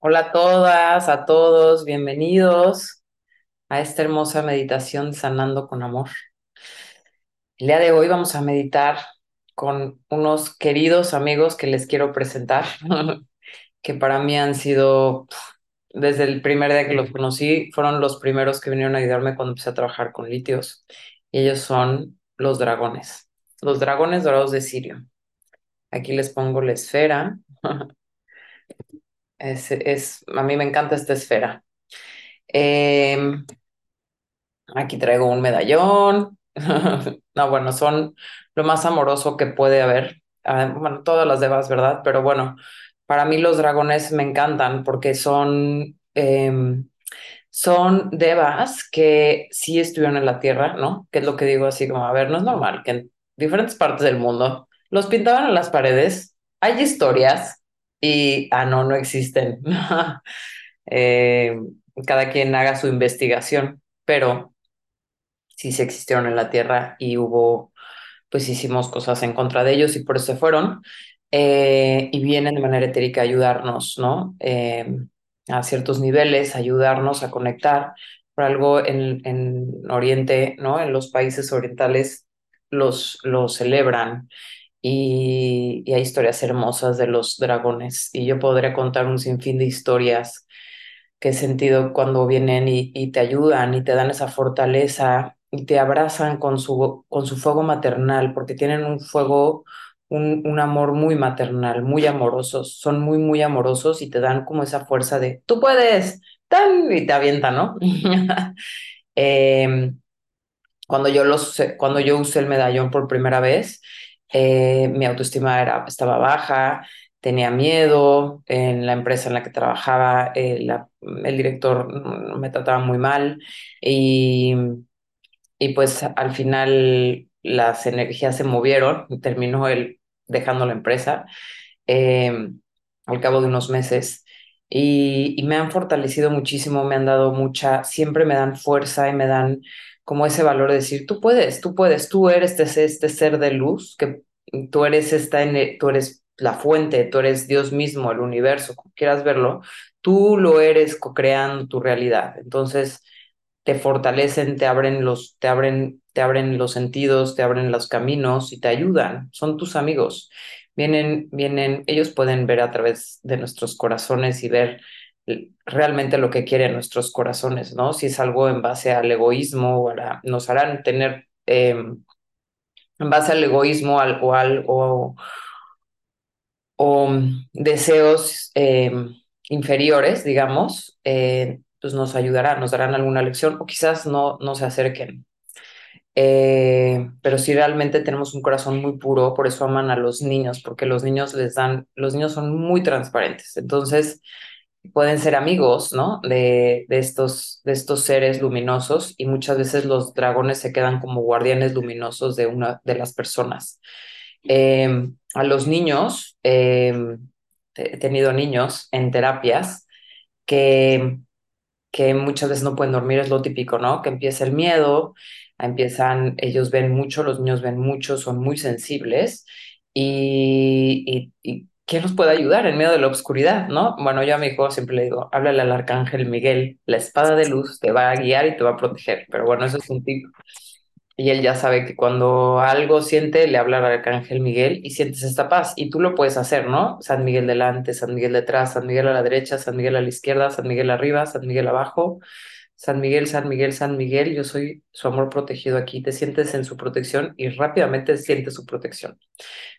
Hola a todas, a todos, bienvenidos a esta hermosa meditación Sanando con Amor. El día de hoy vamos a meditar con unos queridos amigos que les quiero presentar, que para mí han sido, desde el primer día que los conocí, fueron los primeros que vinieron a ayudarme cuando empecé a trabajar con litios. Y ellos son los dragones, los dragones dorados de Sirio. Aquí les pongo la esfera. Es, es, a mí me encanta esta esfera. Eh, aquí traigo un medallón. no, bueno, son lo más amoroso que puede haber. Ah, bueno, todas las devas, ¿verdad? Pero bueno, para mí los dragones me encantan porque son, eh, son devas que sí estuvieron en la tierra, ¿no? Que es lo que digo así como, a ver, no es normal que en diferentes partes del mundo los pintaban en las paredes. Hay historias y, ah, no, no existen. eh, cada quien haga su investigación, pero sí se existieron en la Tierra y hubo, pues hicimos cosas en contra de ellos y por eso se fueron. Eh, y vienen de manera etérica a ayudarnos, ¿no? Eh, a ciertos niveles, ayudarnos a conectar. Por algo en, en Oriente, ¿no? En los países orientales los, los celebran y, y hay historias hermosas de los dragones y yo podría contar un sinfín de historias que he sentido cuando vienen y, te ayudan y te dan esa fortaleza y te abrazan con su, con su fuego maternal, porque tienen un fuego, un, un amor muy maternal, muy amorosos, son muy, muy amorosos y te dan como esa fuerza de, tú puedes, tan, y te avientan, ¿no? eh, cuando, yo los, cuando yo usé el medallón por primera vez, eh, mi autoestima era, estaba baja, tenía miedo, en la empresa en la que trabajaba, eh, la, el director me trataba muy mal y y pues al final las energías se movieron, terminó él dejando la empresa eh, al cabo de unos meses. Y, y, me han fortalecido muchísimo, me han dado mucha, siempre me dan fuerza y me dan como ese valor de decir, tú puedes, tú puedes, tú eres este, este ser de luz, que tú eres, esta, tú eres la fuente, tú eres Dios mismo, el universo, como quieras verlo, tú lo eres co-creando tu realidad. Entonces, te fortalecen, te abren los, te abren, te abren los sentidos, te abren los caminos y te ayudan. Son tus amigos. Vienen, vienen, ellos pueden ver a través de nuestros corazones y ver realmente lo que quieren nuestros corazones, ¿no? Si es algo en base al egoísmo, o a nos harán tener eh, en base al egoísmo al, o, al, o, o deseos eh, inferiores, digamos, eh, pues nos ayudará, nos darán alguna lección o quizás no, no se acerquen. Eh, pero si realmente tenemos un corazón muy puro, por eso aman a los niños, porque los niños les dan, los niños son muy transparentes, entonces pueden ser amigos, ¿no? De, de, estos, de estos seres luminosos y muchas veces los dragones se quedan como guardianes luminosos de una de las personas. Eh, a los niños, eh, he tenido niños en terapias que que muchas veces no pueden dormir, es lo típico, ¿no? Que empieza el miedo, empiezan, ellos ven mucho, los niños ven mucho, son muy sensibles y, y ¿quién los puede ayudar en medio de la oscuridad, no? Bueno, yo a mi hijo siempre le digo, háblale al arcángel Miguel, la espada de luz te va a guiar y te va a proteger, pero bueno, eso es un tip. Y él ya sabe que cuando algo siente, le habla al arcángel Miguel y sientes esta paz. Y tú lo puedes hacer, ¿no? San Miguel delante, San Miguel detrás, San Miguel a la derecha, San Miguel a la izquierda, San Miguel arriba, San Miguel abajo. San Miguel, San Miguel, San Miguel, yo soy su amor protegido aquí. Te sientes en su protección y rápidamente sientes su protección.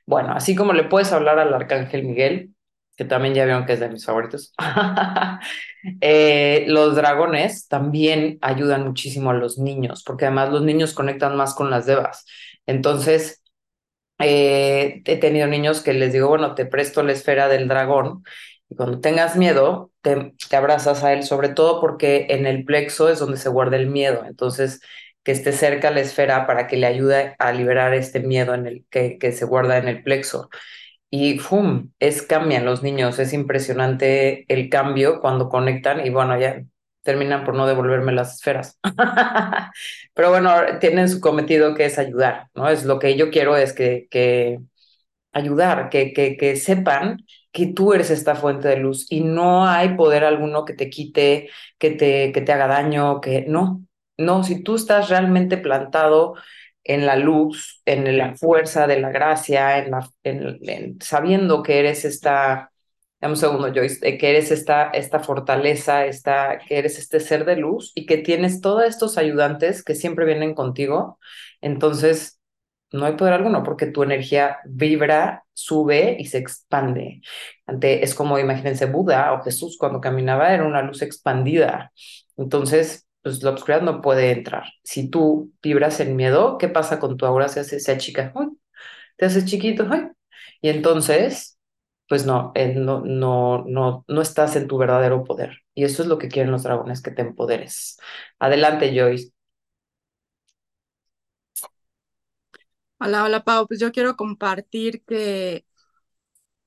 Bueno, así como le puedes hablar al arcángel Miguel, que también ya vieron que es de mis favoritos. eh, los dragones también ayudan muchísimo a los niños, porque además los niños conectan más con las devas. Entonces, eh, he tenido niños que les digo, bueno, te presto la esfera del dragón y cuando tengas miedo, te, abrazas a él, sobre todo porque en el plexo es donde se guarda el miedo. Entonces, que esté cerca la esfera para que le ayude a liberar este miedo en el, que, que se guarda en el plexo y ¡fum! Es cambian los niños, es impresionante el cambio cuando conectan y bueno, ya terminan por no devolverme las esferas. Pero bueno, tienen su cometido que es ayudar, ¿no? Es lo que yo quiero es que, que ayudar, que, que, que sepan que tú eres esta fuente de luz y no hay poder alguno que te quite, que te, que te haga daño, que no, no, si tú estás realmente plantado en la luz, en la fuerza de la gracia, en la, en, sabiendo que eres esta, dame un segundo, Joyce, que eres esta, esta fortaleza, esta, que eres este ser de luz y que tienes todos estos ayudantes que siempre vienen contigo, entonces no hay poder alguno porque tu energía vibra, sube y se expande. Ante, es como, imagínense, Buda o Jesús cuando caminaba era una luz expandida. Entonces, pues la oscuridad no puede entrar. Si tú vibras en miedo, ¿qué pasa con tu aura? Se hace, se achica, te haces chiquito, y entonces, pues no, no, no, no, no estás en tu verdadero poder. Y eso es lo que quieren los dragones, que te empoderes. Adelante, Joyce. Hola, hola Pau, pues yo quiero compartir que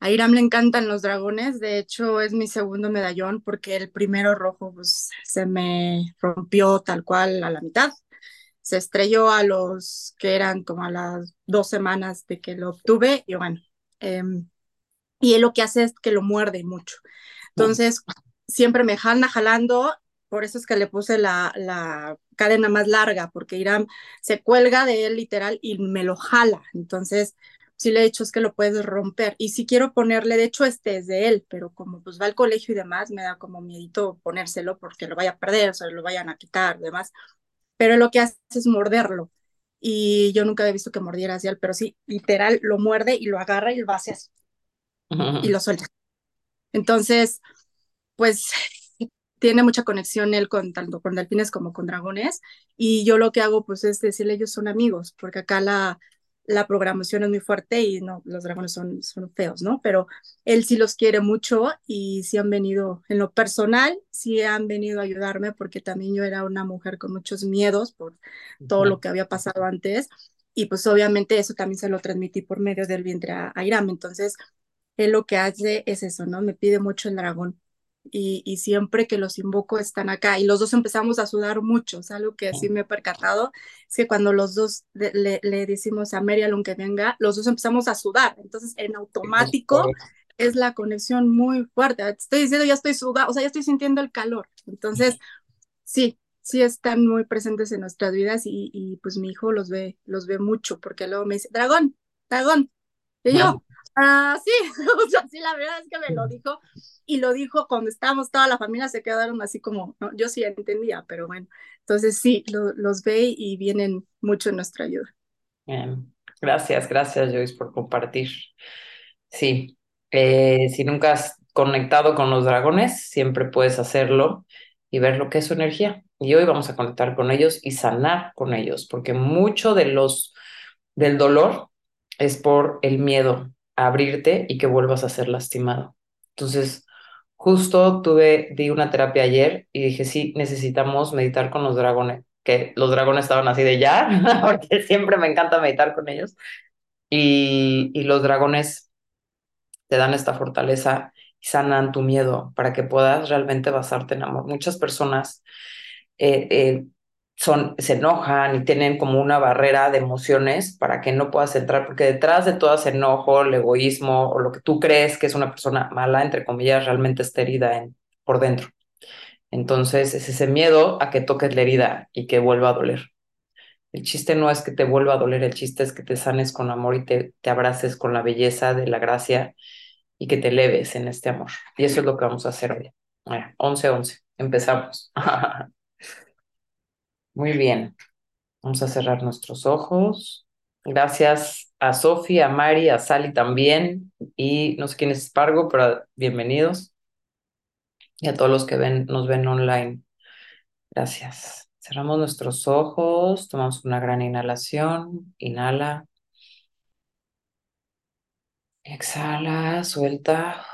a Iram le encantan los dragones, de hecho es mi segundo medallón porque el primero rojo pues se me rompió tal cual a la mitad, se estrelló a los que eran como a las dos semanas de que lo obtuve y bueno, em, y él lo que hace es que lo muerde mucho, entonces siempre me jala jalando por eso es que le puse la, la cadena más larga, porque Irán se cuelga de él literal y me lo jala. Entonces, sí le he dicho es que lo puedes romper. Y si quiero ponerle, de hecho, este es de él, pero como pues va al colegio y demás, me da como miedito ponérselo porque lo vaya a perder, o sea, lo vayan a quitar, demás. Pero lo que hace es morderlo. Y yo nunca había visto que mordiera así, pero sí, literal, lo muerde y lo agarra y lo hace así. Y lo suelta. Entonces, pues tiene mucha conexión él con tanto con delfines como con dragones y yo lo que hago pues es decirle ellos son amigos porque acá la, la programación es muy fuerte y no, los dragones son, son feos, ¿no? Pero él sí los quiere mucho y sí han venido, en lo personal, sí han venido a ayudarme porque también yo era una mujer con muchos miedos por todo lo que había pasado antes y pues obviamente eso también se lo transmití por medio del vientre a, a Iram. Entonces, él lo que hace es eso, ¿no? Me pide mucho el dragón y, siempre que los invoco están acá. Y los dos empezamos a sudar mucho, es algo que sí me he percatado, es que cuando los dos le, le decimos a Merialon que venga, los dos empezamos a sudar, entonces en automático es la conexión muy fuerte, estoy diciendo ya estoy sudando, o sea, ya estoy sintiendo el calor, entonces sí, sí están muy presentes en nuestras vidas y, y pues mi hijo los ve, los ve mucho porque luego me dice, dragón, dragón, y yo, Ah, sí, o sea, sí, la verdad es que me lo dijo y lo dijo cuando estábamos, toda la familia se quedaron así como, ¿no? yo sí entendía, pero bueno, entonces sí, los ve y vienen mucho en nuestra ayuda. Gracias, gracias Joyce por compartir. Sí, eh, si nunca has conectado con los dragones, siempre puedes hacerlo y ver lo que es su energía. Y hoy vamos a conectar con ellos y sanar con ellos, porque mucho de los del dolor es por el miedo abrirte y que vuelvas a ser lastimado. Entonces, justo tuve, di una terapia ayer y dije, sí, necesitamos meditar con los dragones, que los dragones estaban así de ya, porque siempre me encanta meditar con ellos. Y, y los dragones te dan esta fortaleza y sanan tu miedo para que puedas realmente basarte en amor. Muchas personas eh, eh, son, se enojan y tienen como una barrera de emociones para que no puedas entrar, porque detrás de todo ese enojo, el egoísmo o lo que tú crees que es una persona mala, entre comillas, realmente está herida por dentro. Entonces es ese miedo a que toques la herida y que vuelva a doler. El chiste no es que te vuelva a doler, el chiste es que te sanes con amor y te, te abraces con la belleza de la gracia y que te eleves en este amor. Y eso es lo que vamos a hacer hoy. 11-11, empezamos. Muy bien. Vamos a cerrar nuestros ojos. Gracias a Sofi, a Mari, a Sally también. Y no sé quién es Spargo, pero bienvenidos. Y a todos los que ven, nos ven online. Gracias. Cerramos nuestros ojos, tomamos una gran inhalación. Inhala. Exhala, suelta.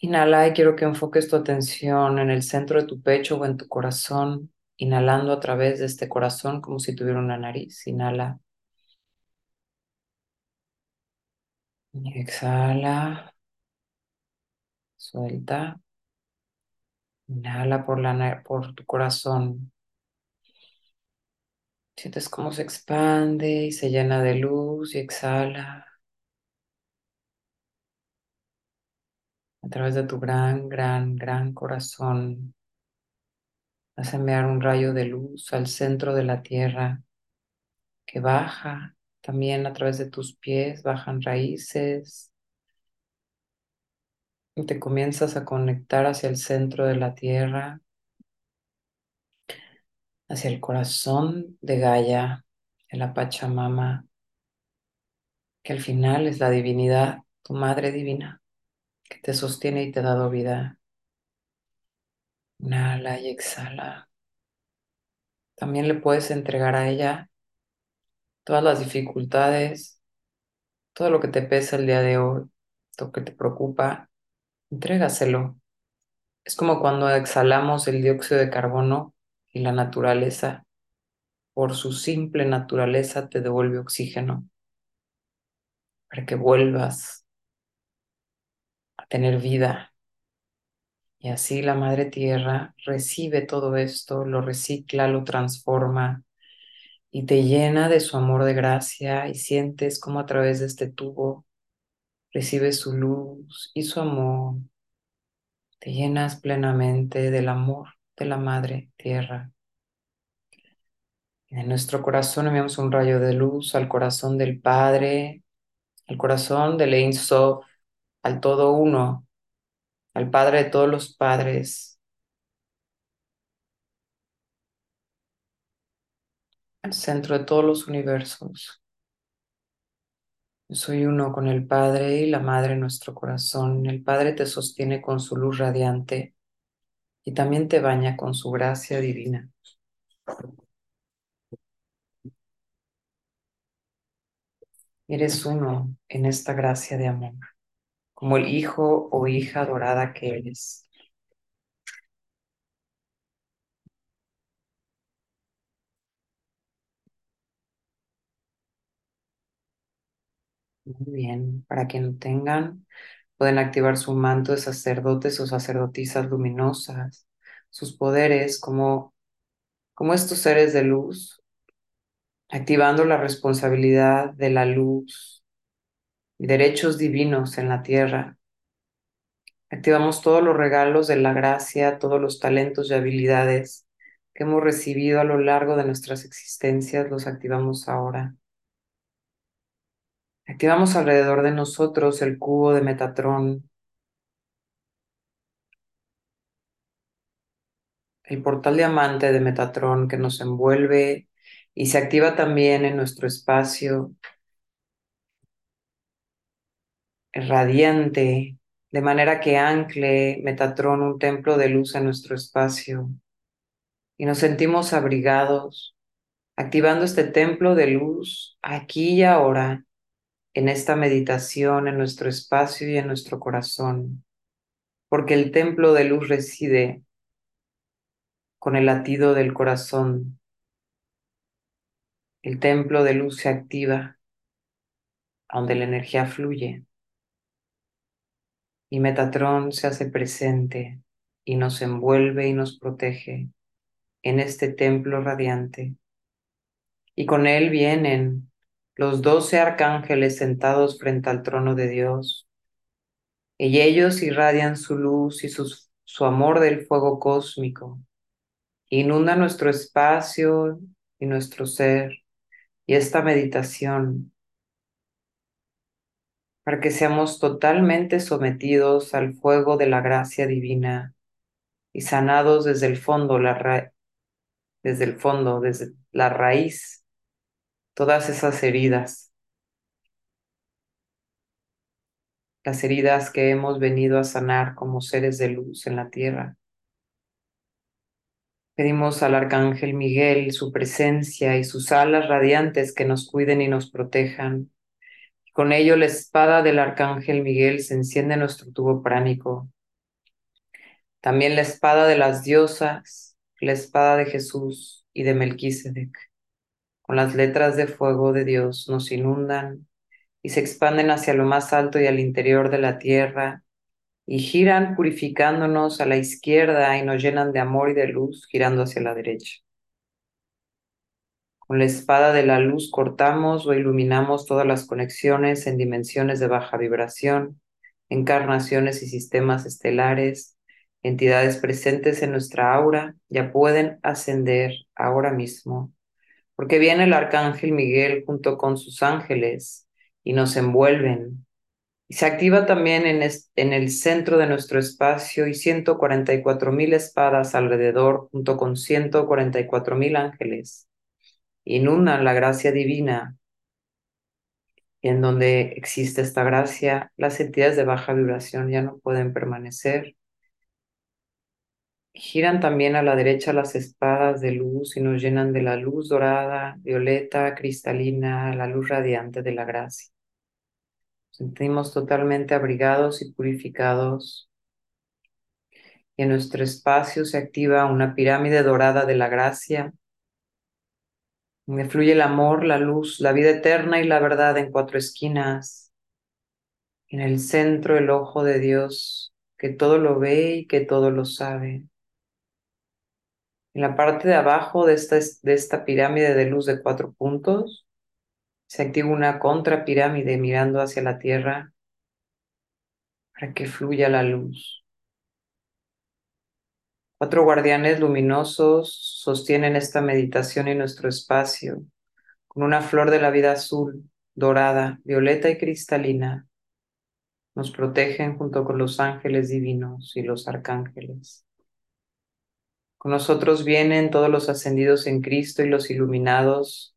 Inhala y quiero que enfoques tu atención en el centro de tu pecho o en tu corazón, inhalando a través de este corazón como si tuviera una nariz. Inhala. exhala. Suelta. Inhala por, la, por tu corazón. Sientes cómo se expande y se llena de luz y exhala a través de tu gran, gran, gran corazón. Vas a enviar un rayo de luz al centro de la tierra que baja también a través de tus pies, bajan raíces y te comienzas a conectar hacia el centro de la tierra, hacia el corazón de Gaia, de la Pachamama, que al final es la divinidad, tu madre divina, que te sostiene y te ha dado vida. Inhala y exhala. También le puedes entregar a ella todas las dificultades, todo lo que te pesa el día de hoy, lo que te preocupa, entrégaselo. Es como cuando exhalamos el dióxido de carbono y la naturaleza, por su simple naturaleza, te devuelve oxígeno para que vuelvas tener vida. Y así la Madre Tierra recibe todo esto, lo recicla, lo transforma y te llena de su amor de gracia y sientes como a través de este tubo recibes su luz y su amor. Te llenas plenamente del amor de la Madre Tierra. En nuestro corazón enviamos un rayo de luz al corazón del Padre, al corazón del Ein Sof, al todo uno, al Padre de todos los padres, al centro de todos los universos. Yo soy uno con el Padre y la Madre en nuestro corazón. El Padre te sostiene con su luz radiante y también te baña con su gracia divina. Eres uno en esta gracia de amor, como el hijo o hija dorada que eres. Muy bien, para quien lo tengan, pueden activar su manto de sacerdotes o sacerdotisas luminosas, sus poderes como, como estos seres de luz, activando la responsabilidad de la luz y derechos divinos en la tierra. Activamos todos los regalos de la gracia, todos los talentos y habilidades que hemos recibido a lo largo de nuestras existencias, los activamos ahora. Activamos alrededor de nosotros el cubo de Metatrón, el portal diamante de Metatrón que nos envuelve y se activa también en nuestro espacio radiante, de manera que ancle Metatrón un templo de luz en nuestro espacio y nos sentimos abrigados, activando este templo de luz aquí y ahora en esta meditación, en nuestro espacio y en nuestro corazón, porque el templo de luz reside con el latido del corazón. El templo de luz se activa, donde la energía fluye. Y Metatrón se hace presente y nos envuelve y nos protege en este templo radiante. Y con él vienen los doce arcángeles sentados frente al trono de Dios. Y ellos irradian su luz y su amor del fuego cósmico. Inunda nuestro espacio y nuestro ser y esta meditación para que seamos totalmente sometidos al fuego de la gracia divina y sanados desde el fondo, la desde el fondo, desde la raíz todas esas heridas, las heridas que hemos venido a sanar como seres de luz en la tierra. Pedimos al Arcángel Miguel su presencia y sus alas radiantes que nos cuiden y nos protejan. Con ello la espada del Arcángel Miguel se enciende en nuestro tubo pránico. También la espada de las diosas, la espada de Jesús y de Melquisedec con las letras de fuego de Dios nos inundan y se expanden hacia lo más alto y al interior de la tierra y giran purificándonos a la izquierda y nos llenan de amor y de luz girando hacia la derecha. Con la espada de la luz cortamos o iluminamos todas las conexiones en dimensiones de baja vibración, encarnaciones y sistemas estelares, entidades presentes en nuestra aura ya pueden ascender ahora mismo, porque viene el arcángel Miguel junto con sus ángeles y nos envuelven. Y se activa también en, en el centro de nuestro espacio y 144 mil espadas alrededor junto con 144 mil ángeles inundan la gracia divina. Y en donde existe esta gracia, las entidades de baja vibración ya no pueden permanecer. Giran también a la derecha las espadas de luz y nos llenan de la luz dorada, violeta, cristalina, la luz radiante de la gracia. sentimos totalmente abrigados y purificados. Y en nuestro espacio se activa una pirámide dorada de la gracia me fluye el amor, la luz, la vida eterna y la verdad en cuatro esquinas. En el centro el ojo de Dios, que todo lo ve y que todo lo sabe. En la parte de abajo de esta, de esta pirámide de luz de cuatro puntos, se activa una contrapirámide mirando hacia la tierra para que fluya la luz. Cuatro guardianes luminosos sostienen esta meditación en nuestro espacio con una flor de la vida azul, dorada, violeta y cristalina. Nos protegen junto con los ángeles divinos y los arcángeles. Con nosotros vienen todos los ascendidos en Cristo y los iluminados,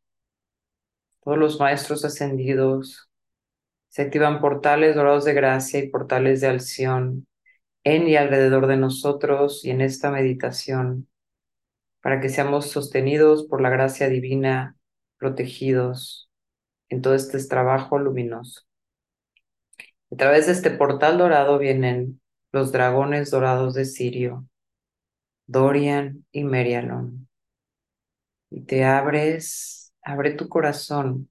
todos los maestros ascendidos. Se activan portales dorados de gracia y portales de alción en y alrededor de nosotros y en esta meditación, para que seamos sostenidos por la gracia divina, protegidos en todo este trabajo luminoso. A través de este portal dorado vienen los dragones dorados de Sirio, Dorian y Merialon. Y te abres, abre tu corazón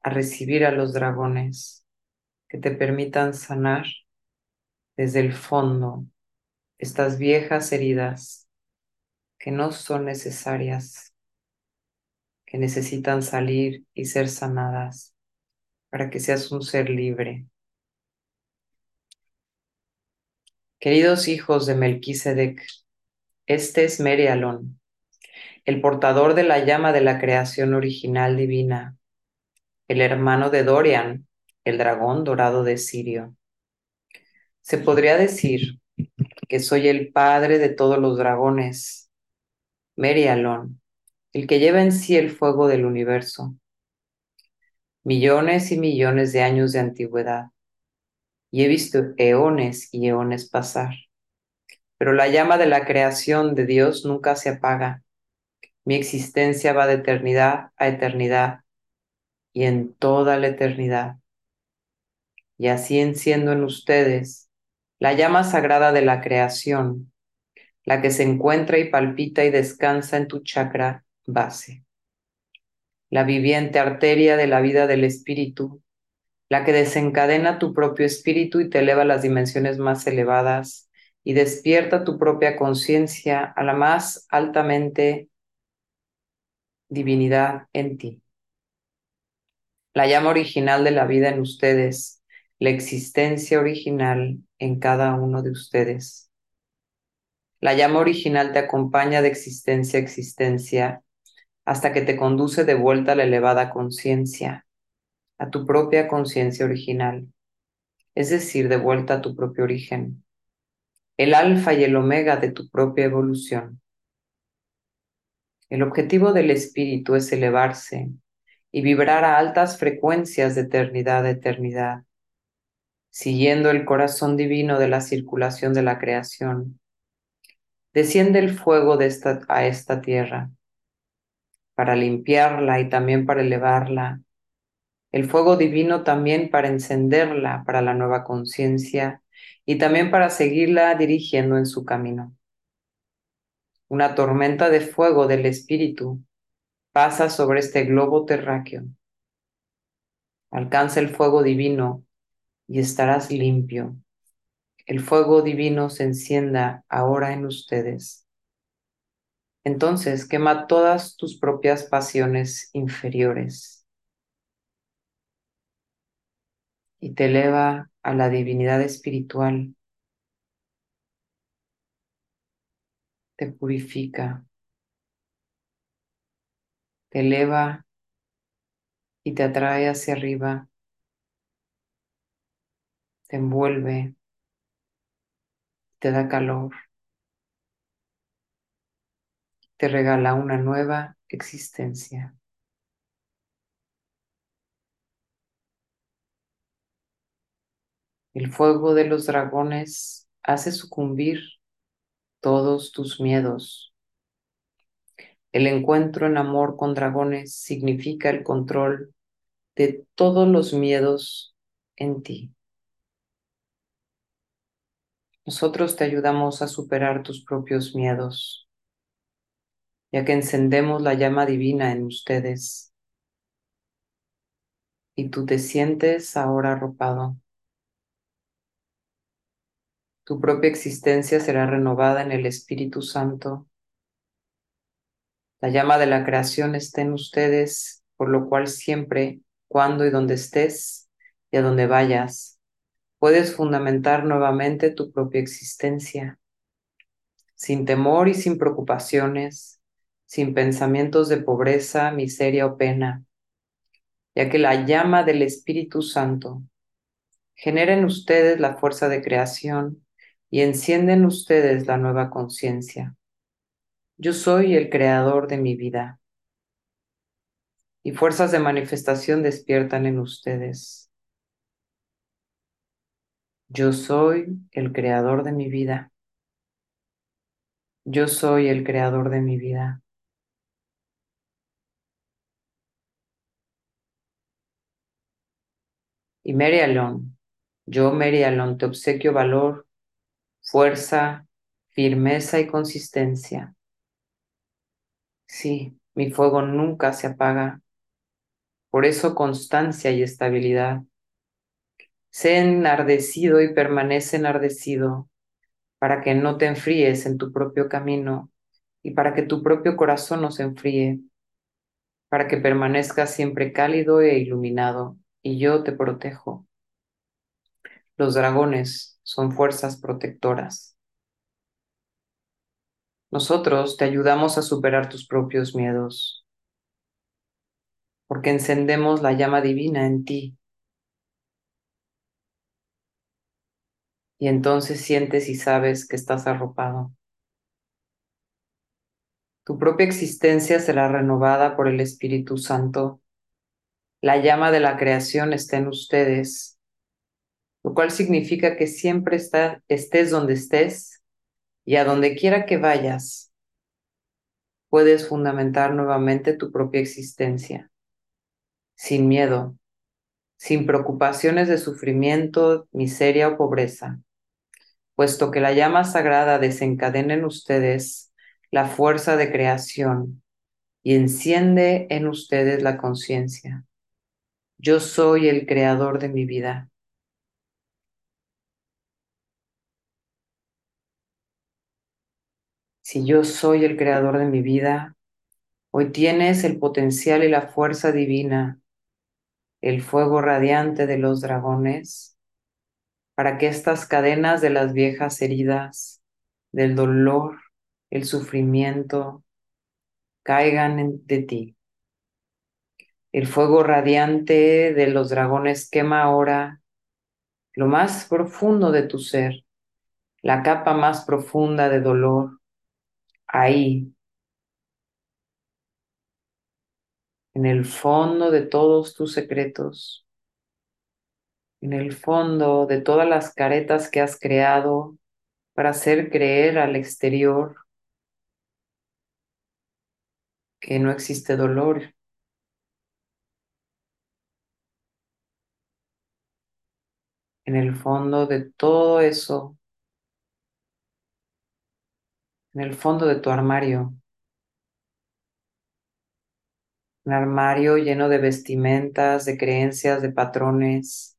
a recibir a los dragones que te permitan sanar desde el fondo estas viejas heridas que no son necesarias, que necesitan salir y ser sanadas para que seas un ser libre. Queridos hijos de Melquisedec, este es Merialón, el portador de la llama de la creación original divina, el hermano de Dorian, el dragón dorado de Sirio. Se podría decir que soy el padre de todos los dragones, Merialón, el que lleva en sí el fuego del universo. Millones y millones de años de antigüedad. Y he visto eones y eones pasar. Pero la llama de la creación de Dios nunca se apaga. Mi existencia va de eternidad a eternidad y en toda la eternidad. Y así enciendo en ustedes la llama sagrada de la creación, la que se encuentra y palpita y descansa en tu chakra base, la viviente arteria de la vida del espíritu, la que desencadena tu propio espíritu y te eleva a las dimensiones más elevadas y despierta tu propia conciencia a la más altamente divinidad en ti. La llama original de la vida en ustedes, la existencia original en cada uno de ustedes. La llama original te acompaña de existencia a existencia hasta que te conduce de vuelta a la elevada conciencia, a tu propia conciencia original, es decir, de vuelta a tu propio origen, el alfa y el omega de tu propia evolución. El objetivo del espíritu es elevarse y vibrar a altas frecuencias de eternidad a eternidad siguiendo el corazón divino de la circulación de la creación. Desciende el fuego a esta tierra para limpiarla y también para elevarla. El fuego divino también para encenderla para la nueva conciencia y también para seguirla dirigiendo en su camino. Una tormenta de fuego del Espíritu pasa sobre este globo terráqueo. Alcanza el fuego divino y estarás limpio. El fuego divino se encienda ahora en ustedes. Entonces quema todas tus propias pasiones inferiores. Y te eleva a la divinidad espiritual, te purifica, te eleva y te atrae hacia arriba, te envuelve, te da calor, te regala una nueva existencia. El fuego de los dragones hace sucumbir todos tus miedos. El encuentro en amor con dragones significa el control de todos los miedos en ti. Nosotros te ayudamos a superar tus propios miedos, ya que encendemos la llama divina en ustedes y tú te sientes ahora arropado. Tu propia existencia será renovada en el Espíritu Santo. La llama de la creación está en ustedes, por lo cual siempre, cuando y donde estés y a donde vayas, puedes fundamentar nuevamente tu propia existencia, sin temor y sin preocupaciones, sin pensamientos de pobreza, miseria o pena, ya que la llama del Espíritu Santo genera en ustedes la fuerza de creación y encienden ustedes la nueva conciencia. Yo soy el creador de mi vida. Y fuerzas de manifestación despiertan en ustedes. Yo soy el creador de mi vida. Yo soy el creador de mi vida. Y Mary yo Mary te obsequio valor, fuerza, firmeza y consistencia. Sí, mi fuego nunca se apaga. Por eso constancia y estabilidad. Sé enardecido y permanece enardecido para que no te enfríes en tu propio camino y para que tu propio corazón no se enfríe, para que permanezcas siempre cálido e iluminado y yo te protejo. Los dragones son fuerzas protectoras. Nosotros te ayudamos a superar tus propios miedos, porque encendemos la llama divina en ti. Y entonces sientes y sabes que estás arropado. Tu propia existencia será renovada por el Espíritu Santo. La llama de la creación está en ustedes, lo cual significa que siempre está, estés donde estés, y a donde quiera que vayas, puedes fundamentar nuevamente tu propia existencia, sin miedo, sin preocupaciones de sufrimiento, miseria o pobreza, puesto que la llama sagrada desencadena en ustedes la fuerza de creación y enciende en ustedes la conciencia. Yo soy el creador de mi vida. Si yo soy el creador de mi vida, hoy tienes el potencial y la fuerza divina, el fuego radiante de los dragones, para que estas cadenas de las viejas heridas, del dolor, el sufrimiento, caigan de ti. El fuego radiante de los dragones quema ahora lo más profundo de tu ser, la capa más profunda de dolor, ahí, en el fondo de todos tus secretos, en el fondo de todas las caretas que has creado para hacer creer al exterior que no existe dolor. En el fondo de todo eso en el fondo de tu armario. Un armario lleno de vestimentas, de creencias, de patrones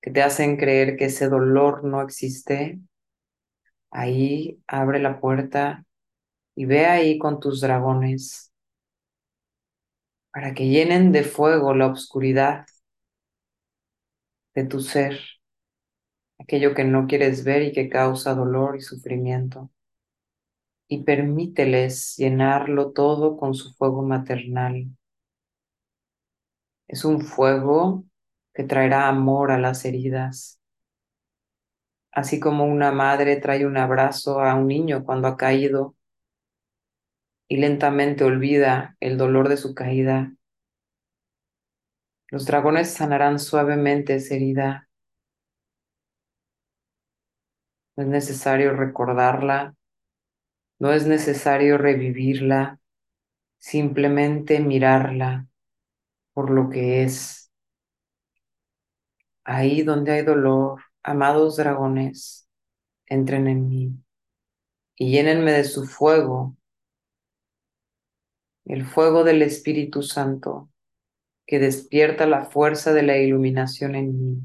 que te hacen creer que ese dolor no existe. Ahí abre la puerta y ve ahí con tus dragones para que llenen de fuego la oscuridad de tu ser, aquello que no quieres ver y que causa dolor y sufrimiento. Y permíteles llenarlo todo con su fuego maternal. Es un fuego que traerá amor a las heridas, así como una madre trae un abrazo a un niño cuando ha caído y lentamente olvida el dolor de su caída. Los dragones sanarán suavemente esa herida. No es necesario recordarla, no es necesario revivirla, simplemente mirarla por lo que es. Ahí donde hay dolor, amados dragones, entren en mí y llénenme de su fuego, el fuego del Espíritu Santo que despierta la fuerza de la iluminación en mí,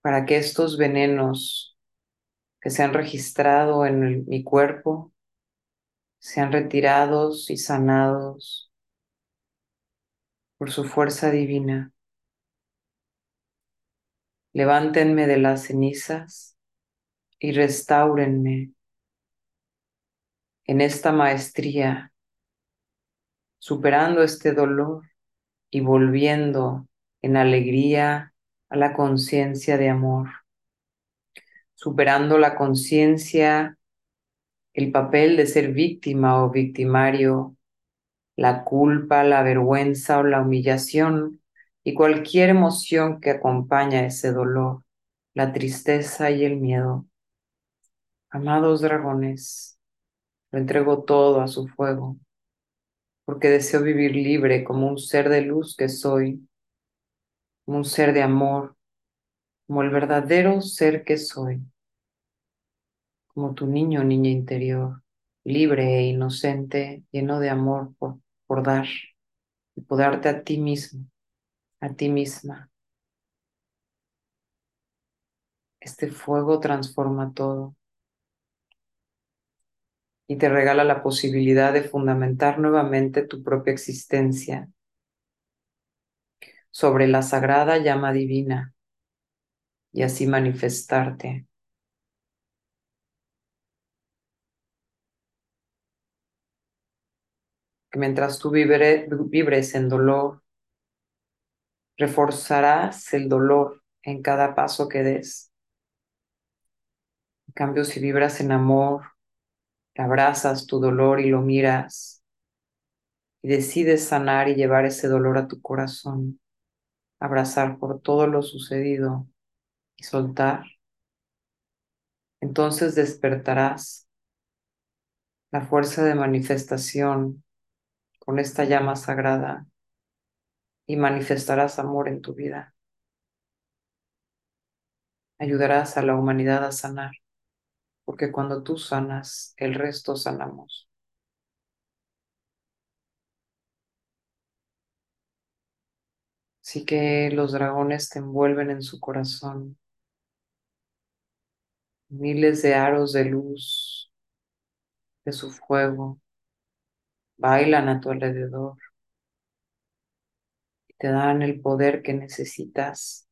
para que estos venenos que se han registrado en mi cuerpo sean retirados y sanados por su fuerza divina. Levántenme de las cenizas y restáurenme en esta maestría, superando este dolor y volviendo en alegría a la conciencia de amor, superando la conciencia, el papel de ser víctima o victimario, la culpa, la vergüenza o la humillación y cualquier emoción que acompaña ese dolor, la tristeza y el miedo. Amados dragones, lo entrego todo a su fuego, porque deseo vivir libre como un ser de luz que soy, como un ser de amor, como el verdadero ser que soy, como tu niño o niña interior, libre e inocente, lleno de amor por, por dar y por darte a ti mismo, a ti misma. Este fuego transforma todo y te regala la posibilidad de fundamentar nuevamente tu propia existencia sobre la sagrada llama divina y así manifestarte. Mientras tú vibres en dolor, reforzarás el dolor en cada paso que des. En cambio, si vibras en amor, abrazas tu dolor y lo miras y decides sanar y llevar ese dolor a tu corazón, abrazar por todo lo sucedido y soltar, entonces despertarás la fuerza de manifestación con esta llama sagrada y manifestarás amor en tu vida. Ayudarás a la humanidad a sanar porque cuando tú sanas, el resto sanamos. Así que los dragones te envuelven en su corazón. Miles de aros de luz de su fuego bailan a tu alrededor te dan el poder que necesitas.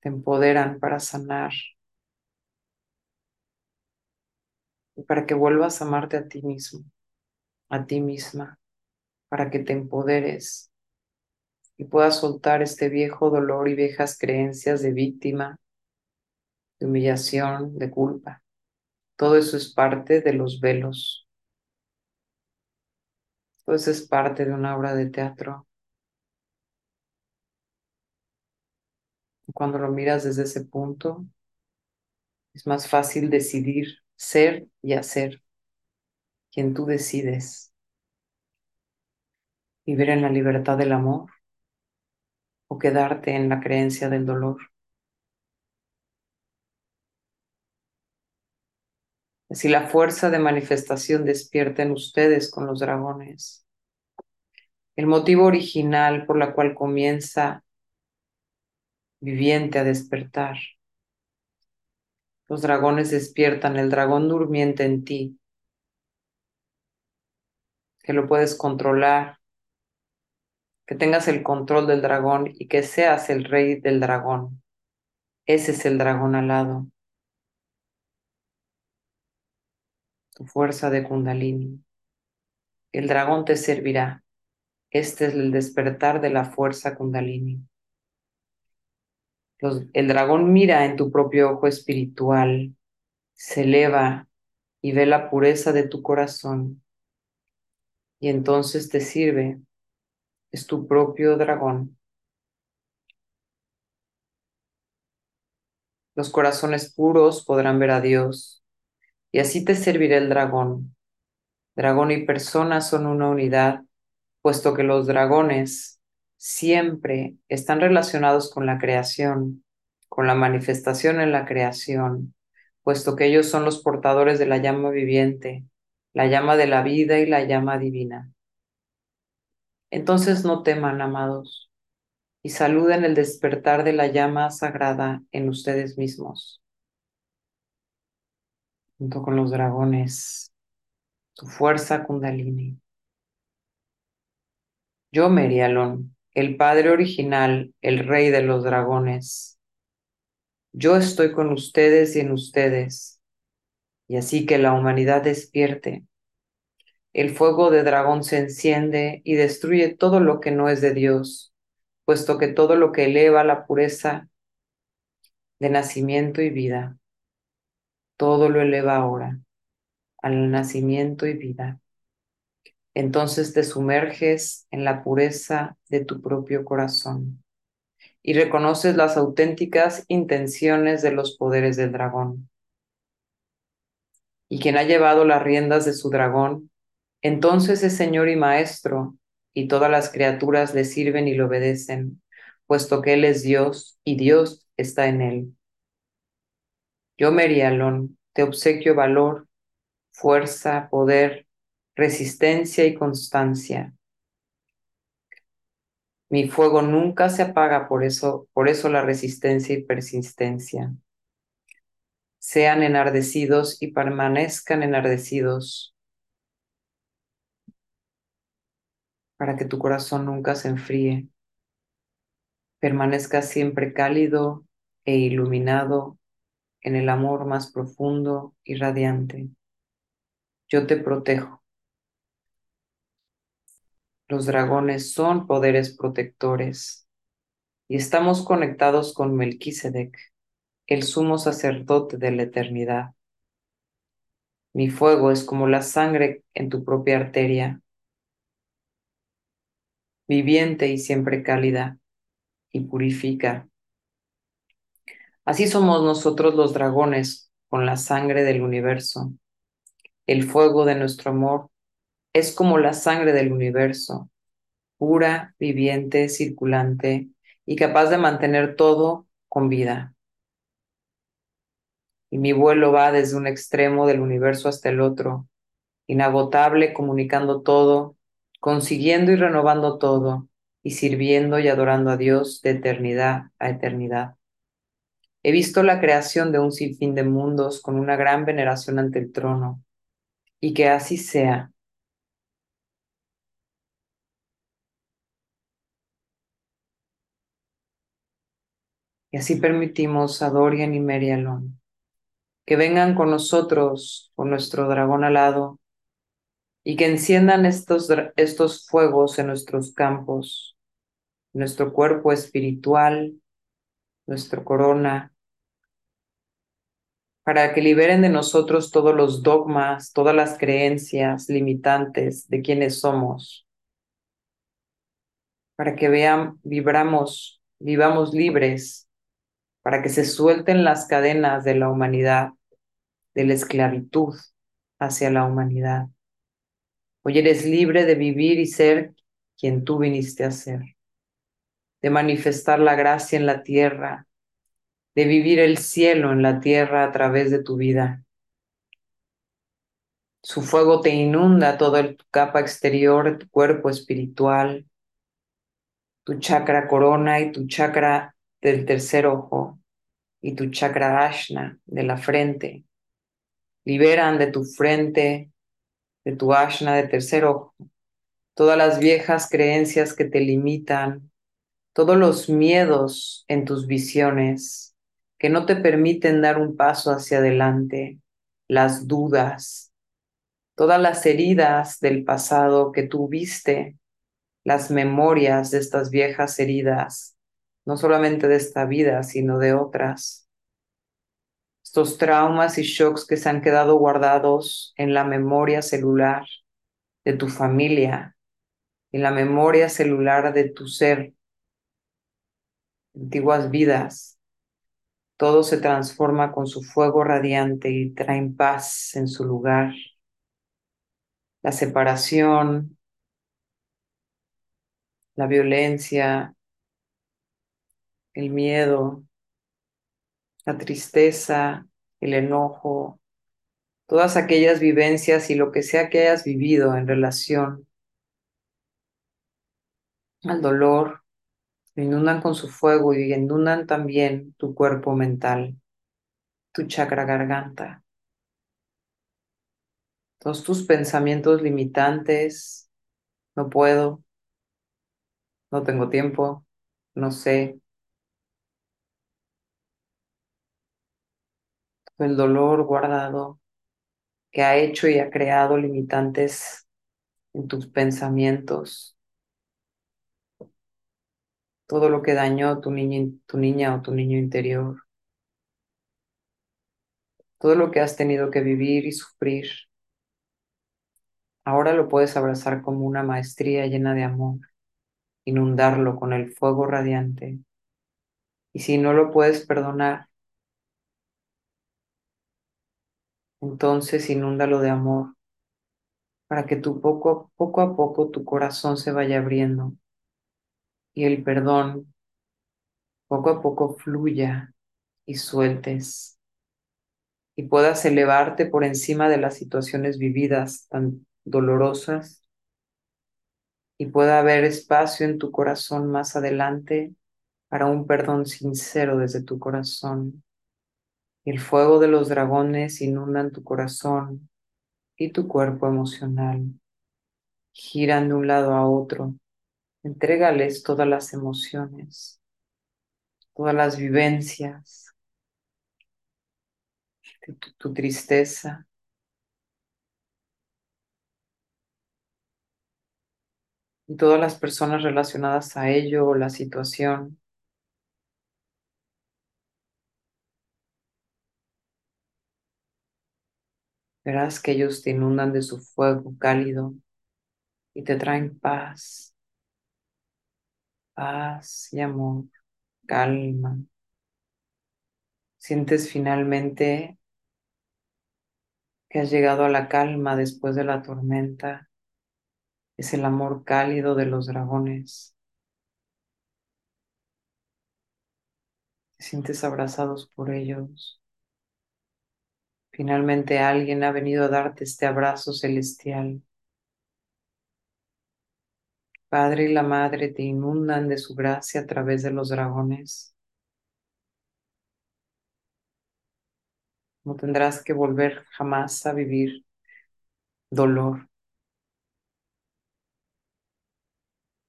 Te empoderan para sanar y para que vuelvas a amarte a ti mismo, a ti misma, para que te empoderes y puedas soltar este viejo dolor y viejas creencias de víctima, de humillación, de culpa. Todo eso es parte de los velos. Eso es parte de una obra de teatro. Cuando lo miras desde ese punto, es más fácil decidir ser y hacer quien tú decides. Vivir en la libertad del amor o quedarte en la creencia del dolor. Así la fuerza de manifestación despierta en ustedes con los dragones. El motivo original por la cual comienza viviente a despertar Los dragones despiertan el dragón durmiente en ti, que lo puedes controlar, que tengas el control del dragón y que seas el rey del dragón. Ese es el dragón alado, tu fuerza de kundalini. El dragón te servirá. Este es el despertar de la fuerza kundalini. el dragón mira en tu propio ojo espiritual, se eleva y ve la pureza de tu corazón. Y entonces te sirve. Es tu propio dragón. Los corazones puros podrán ver a Dios. Y así te servirá el dragón. Dragón y persona son una unidad, puesto que los dragones siempre están relacionados con la creación, con la manifestación en la creación, puesto que ellos son los portadores de la llama viviente, la llama de la vida y la llama divina. Entonces no teman, amados, y saluden el despertar de la llama sagrada en ustedes mismos, junto con los dragones tu fuerza kundalini. Yo, Merialón, el Padre original, el Rey de los dragones, yo estoy con ustedes y en ustedes, y así que la humanidad despierte. El fuego de dragón se enciende y destruye todo lo que no es de Dios, puesto que todo lo que eleva la pureza de nacimiento y vida, todo lo eleva ahora al nacimiento y vida. Entonces te sumerges en la pureza de tu propio corazón y reconoces las auténticas intenciones de los poderes del dragón. Y quien ha llevado las riendas de su dragón, entonces es Señor y Maestro, y todas las criaturas le sirven y le obedecen, puesto que Él es Dios y Dios está en Él. Yo, Merialón, te obsequio valor, fuerza, poder, resistencia y constancia. Mi fuego nunca se apaga, por eso, por eso la resistencia y persistencia. Sean enardecidos y permanezcan enardecidos para que tu corazón nunca se enfríe. Permanezca siempre cálido e iluminado en el amor más profundo y radiante yo te protejo. Los dragones son poderes protectores y estamos conectados con Melquisedec, el sumo sacerdote de la eternidad. Mi fuego es como la sangre en tu propia arteria, viviente y siempre cálida, y purifica. Así somos nosotros los dragones con la sangre del universo el fuego de nuestro amor es como la sangre del universo, pura, viviente, circulante y capaz de mantener todo con vida. Y mi vuelo va desde un extremo del universo hasta el otro, inagotable, comunicando todo, consiguiendo y renovando todo, y sirviendo y adorando a Dios de eternidad a eternidad. He visto la creación de un sinfín de mundos con una gran veneración ante el trono, y que así sea. Y así permitimos a Dorian y Merialón que vengan con nosotros, con nuestro dragón alado, y que enciendan estos, estos fuegos en nuestros campos, nuestro cuerpo espiritual, nuestro corona, para que liberen de nosotros todos los dogmas, todas las creencias limitantes de quienes somos, para que vean, vibramos, vivamos libres, para que se suelten las cadenas de la humanidad, de la esclavitud hacia la humanidad. Hoy eres libre de vivir y ser quien tú viniste a ser, de manifestar la gracia en la tierra, de vivir el cielo en la tierra a través de tu vida. Su fuego te inunda toda tu capa exterior, tu cuerpo espiritual, tu chakra corona y tu chakra del tercer ojo, y tu chakra ashna de la frente. Liberan de tu frente, de tu ashna de tercer ojo, todas las viejas creencias que te limitan, todos los miedos en tus visiones que no te permiten dar un paso hacia adelante, las dudas, todas las heridas del pasado que tú viste, las memorias de estas viejas heridas, no solamente de esta vida, sino de otras. Estos traumas y shocks que se han quedado guardados en la memoria celular de tu familia, en la memoria celular de tu ser, antiguas vidas, todo se transforma con su fuego radiante y traen paz en su lugar. La separación, la violencia, el miedo, la tristeza, el enojo, todas aquellas vivencias y lo que sea que hayas vivido en relación al dolor, inundan con su fuego y inundan también tu cuerpo mental, tu chakra garganta. Todos tus pensamientos limitantes, no puedo, no tengo tiempo, no sé. El dolor guardado que ha hecho y ha creado limitantes en tus pensamientos, todo lo que dañó tu niña, tu niña o tu niño interior, todo lo que has tenido que vivir y sufrir. Ahora lo puedes abrazar como una maestría llena de amor, inundarlo con el fuego radiante. Y si no lo puedes perdonar, entonces inúndalo de amor para que tú poco, poco a poco tu corazón se vaya abriendo y el perdón poco a poco fluya y sueltes y puedas elevarte por encima de las situaciones vividas tan dolorosas y pueda haber espacio en tu corazón más adelante para un perdón sincero desde tu corazón. El fuego de los dragones inundan tu corazón y tu cuerpo emocional. Giran de un lado a otro. Entrégales todas las emociones, todas las vivencias, tu, tu tristeza, y todas las personas relacionadas a ello o la situación. Verás que ellos te inundan de su fuego cálido y te traen paz, paz y amor, calma. Sientes finalmente que has llegado a la calma después de la tormenta. Es el amor cálido de los dragones. Te sientes abrazados por ellos. Finalmente alguien ha venido a darte este abrazo celestial. Padre y la Madre te inundan de su gracia a través de los dragones. No tendrás que volver jamás a vivir dolor.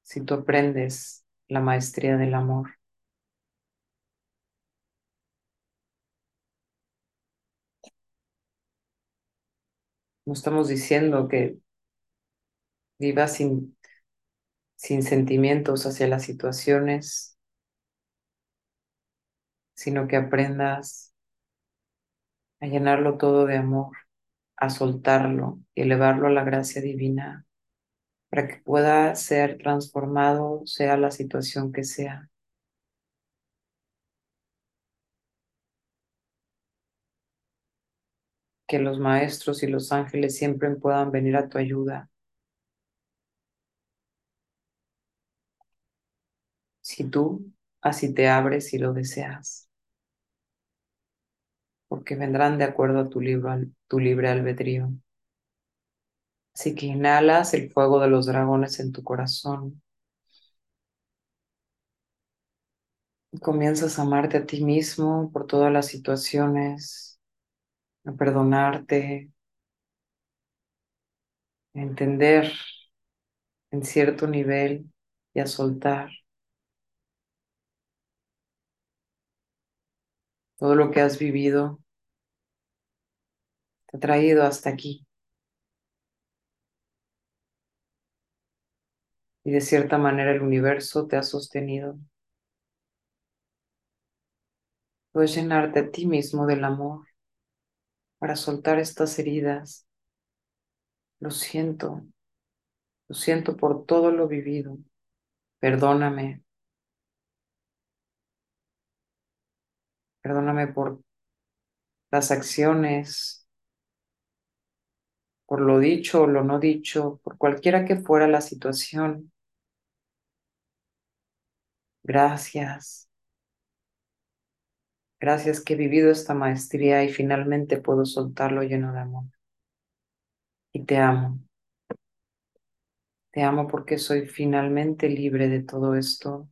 Si tú aprendes la maestría del amor. No estamos diciendo que vivas sin, sin sentimientos hacia las situaciones, sino que aprendas a llenarlo todo de amor, a soltarlo y elevarlo a la gracia divina para que pueda ser transformado, sea la situación que sea. Que los maestros y los ángeles siempre puedan venir a tu ayuda. Si tú así te abres y lo deseas porque vendrán de acuerdo a tu, tu libre albedrío. Así que inhalas el fuego de los dragones en tu corazón. Comienzas a amarte a ti mismo por todas las situaciones, a perdonarte, a entender en cierto nivel y a soltar todo lo que has vivido, te ha traído hasta aquí. Y de cierta manera el universo te ha sostenido. Puedes llenarte a ti mismo del amor para soltar estas heridas. Lo siento, lo siento por todo lo vivido. Perdóname. Perdóname por las acciones, por lo dicho o lo no dicho, por cualquiera que fuera la situación. Gracias. Gracias que he vivido esta maestría y finalmente puedo soltarlo lleno de amor. Y te amo. Te amo porque soy finalmente libre de todo esto.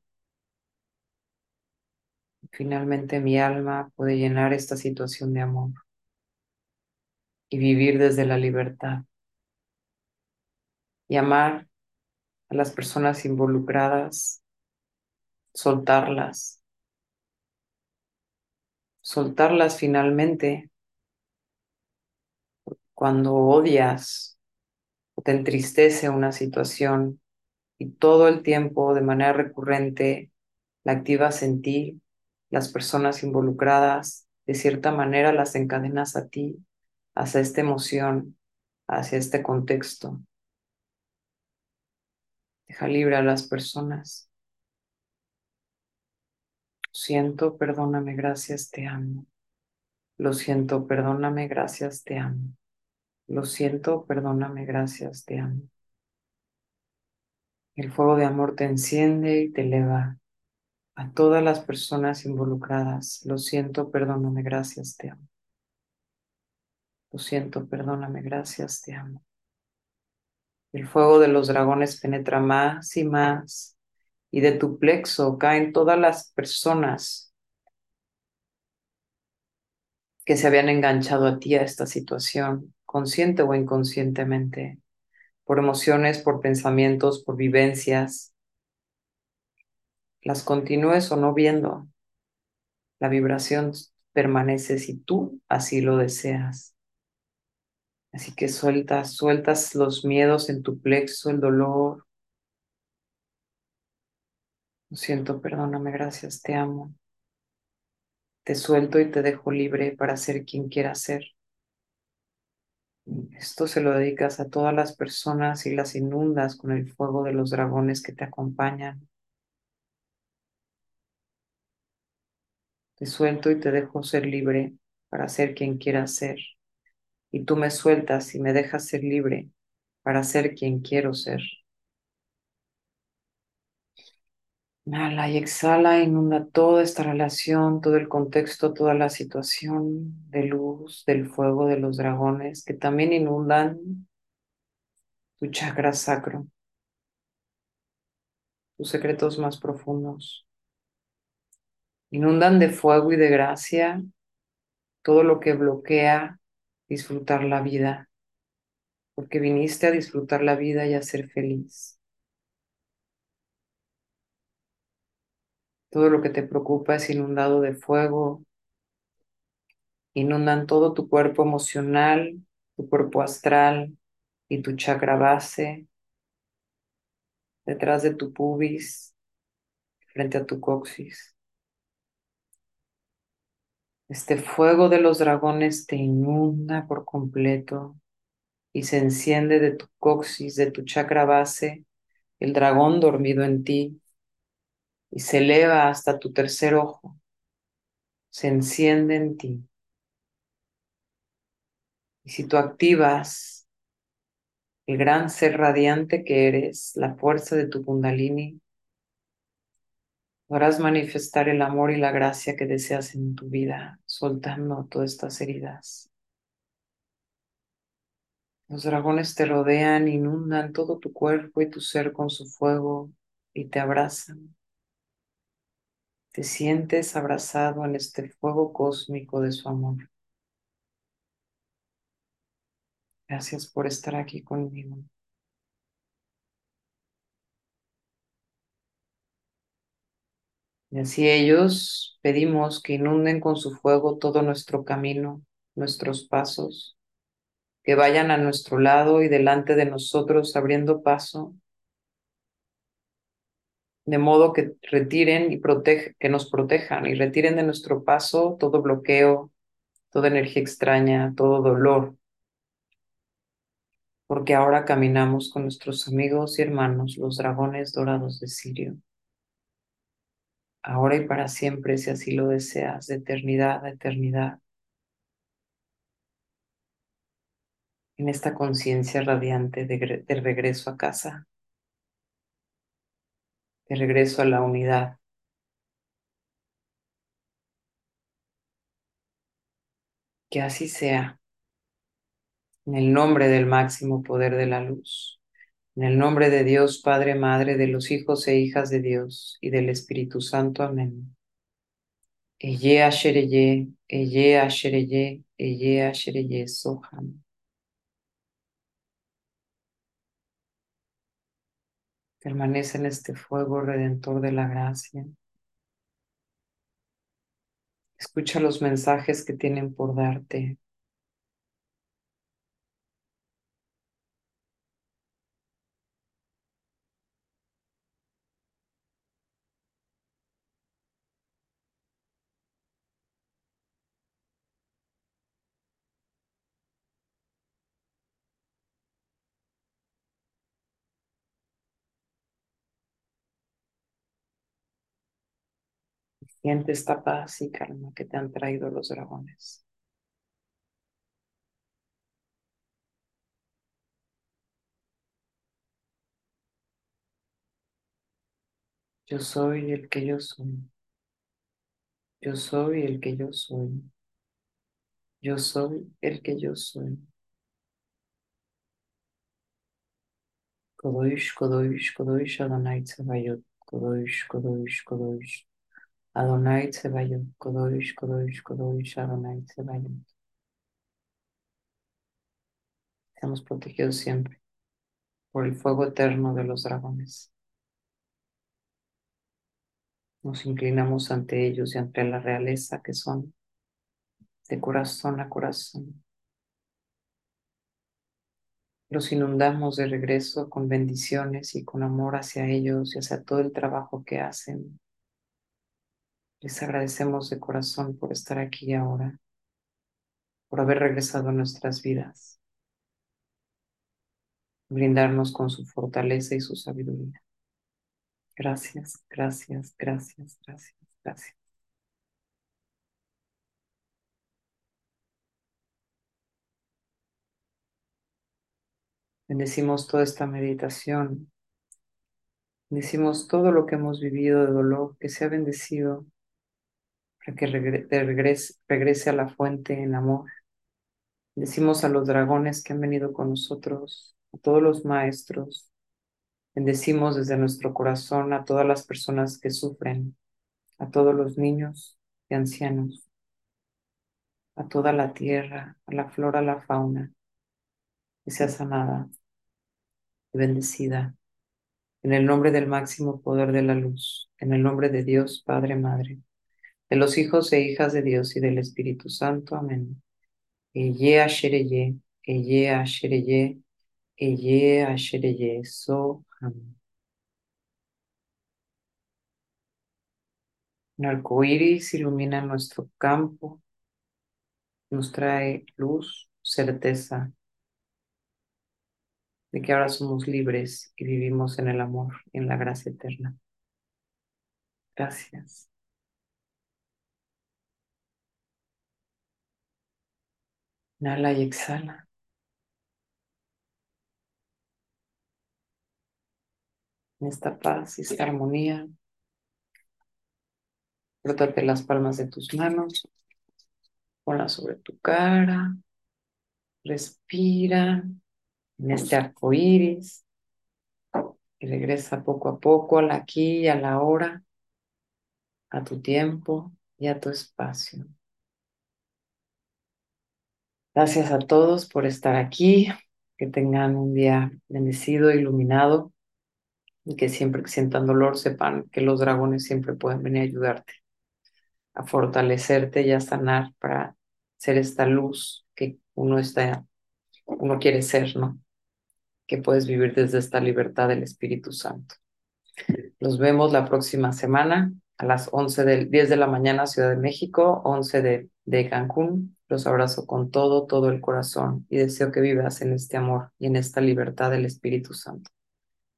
Finalmente mi alma puede llenar esta situación de amor y vivir desde la libertad. Y amar a las personas involucradas, soltarlas, soltarlas finalmente cuando odias o te entristece una situación y todo el tiempo de manera recurrente la activas en ti, las personas involucradas, de cierta manera las encadenas a ti, hacia esta emoción, hacia este contexto. Deja libre a las personas. Lo siento, perdóname, gracias, te amo. Lo siento, perdóname, gracias, te amo. Lo siento, perdóname, gracias, te amo. El fuego de amor te enciende y te eleva a todas las personas involucradas. Lo siento, perdóname, gracias, te amo. Lo siento, perdóname, gracias, te amo. El fuego de los dragones penetra más y más y de tu plexo caen todas las personas que se habían enganchado a ti a esta situación, consciente o inconscientemente, por emociones, por pensamientos, por vivencias, las continúes o no viendo, la vibración permanece si tú así lo deseas. Así que sueltas, sueltas los miedos en tu plexo, el dolor. Lo siento, perdóname, gracias, te amo. Te suelto y te dejo libre para ser quien quieras ser. Esto se lo dedicas a todas las personas y las inundas con el fuego de los dragones que te acompañan. Te suelto y te dejo ser libre para ser quien quieras ser. Y tú me sueltas y me dejas ser libre para ser quien quiero ser. Inhala y exhala, inunda toda esta relación, todo el contexto, toda la situación de luz, del fuego de los dragones que también inundan tu chakra sacro, tus secretos más profundos. Inundan de fuego y de gracia todo lo que bloquea disfrutar la vida, porque viniste a disfrutar la vida y a ser feliz. Todo lo que te preocupa es inundado de fuego. Inundan todo tu cuerpo emocional, tu cuerpo astral y tu chakra base, detrás de tu pubis, frente a tu coxis. Este fuego de los dragones te inunda por completo y se enciende de tu coxis, de tu chakra base, el dragón dormido en ti, y se eleva hasta tu tercer ojo, se enciende en ti. Y si tú activas el gran ser radiante que eres, la fuerza de tu kundalini, podrás manifestar el amor y la gracia que deseas en tu vida, soltando todas estas heridas. Los dragones te rodean, inundan todo tu cuerpo y tu ser con su fuego y te abrazan Te sientes abrazado en este fuego cósmico de su amor. Gracias por estar aquí conmigo. Y así ellos pedimos que inunden con su fuego todo nuestro camino, nuestros pasos, que vayan a nuestro lado y delante de nosotros abriendo paso, de modo que retiren y que nos protejan y retiren de nuestro paso todo bloqueo, toda energía extraña, todo dolor, porque ahora caminamos con nuestros amigos y hermanos, los dragones dorados de Sirio ahora y para siempre, si así lo deseas, de eternidad a eternidad. En esta conciencia radiante de, de, regreso a casa, de regreso a la unidad. Que así sea, en el nombre del máximo poder de la luz, en el nombre de Dios, Padre, Madre, de los hijos e hijas de Dios y del Espíritu Santo. Amén. Eye Ashereye, Eye Ashereye, Eye Ashereye Soham. Permanece en este fuego redentor de la gracia. Escucha los mensajes que tienen por darte. Siente esta paz y calma que te han traído los dragones. Yo soy el que yo soy. Yo soy el que yo soy. Yo soy el que yo soy. Kodosh, Kodosh, Kodosh, Adonai Tzebayot. Kodosh, Kodosh, Kodosh. Adonai Tzebayot. Kodosh, Kodosh, Kodosh, Adonai Tzebayot. Seamos protegidos siempre por el fuego eterno de los dragones. Nos inclinamos ante ellos y ante la realeza que son de corazón a corazón. Los inundamos de regreso con bendiciones y con amor hacia ellos y hacia todo el trabajo que hacen. Les agradecemos de corazón por estar aquí ahora, por haber regresado a nuestras vidas, brindarnos con su fortaleza y su sabiduría. Gracias, gracias, gracias, gracias, gracias. Bendecimos toda esta meditación. Bendecimos todo lo que hemos vivido de dolor, que sea bendecido para que regrese, regrese a la fuente en amor. Bendecimos a los dragones que han venido con nosotros, a todos los maestros. Bendecimos desde nuestro corazón a todas las personas que sufren, a todos los niños y ancianos, a toda la tierra, a la flora, a la fauna, que sea sanada y bendecida. En el nombre del máximo poder de la luz, en el nombre de Dios, Padre, Madre, de los hijos e hijas de Dios y del Espíritu Santo. Amén. Eye ashereye, eye ashereye, eye ashereye, so amén. Un arco iris ilumina nuestro campo, nos trae luz, certeza de que ahora somos libres y vivimos en el amor, en la gracia eterna. Gracias. Inhala y exhala. En esta paz y esta armonía, frótate las palmas de tus manos, ponlas sobre tu cara, respira en este arco iris y regresa poco a poco al aquí y a la hora. a tu tiempo y a tu espacio. Gracias a todos por estar aquí, que tengan un día bendecido, iluminado y que siempre que sientan dolor sepan que los dragones siempre pueden venir a ayudarte, a fortalecerte y a sanar para ser esta luz que uno está, uno quiere ser, ¿no? Que puedes vivir desde esta libertad del Espíritu Santo. Nos vemos la próxima semana a las 11 del 10 de la mañana, Ciudad de México, 11 de, de Cancún. Los abrazo con todo, todo el corazón y deseo que vivas en este amor y en esta libertad del Espíritu Santo.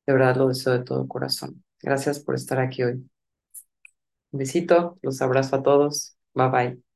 De verdad lo deseo de todo corazón. Gracias por estar aquí hoy. Un besito, los abrazo a todos. Bye bye.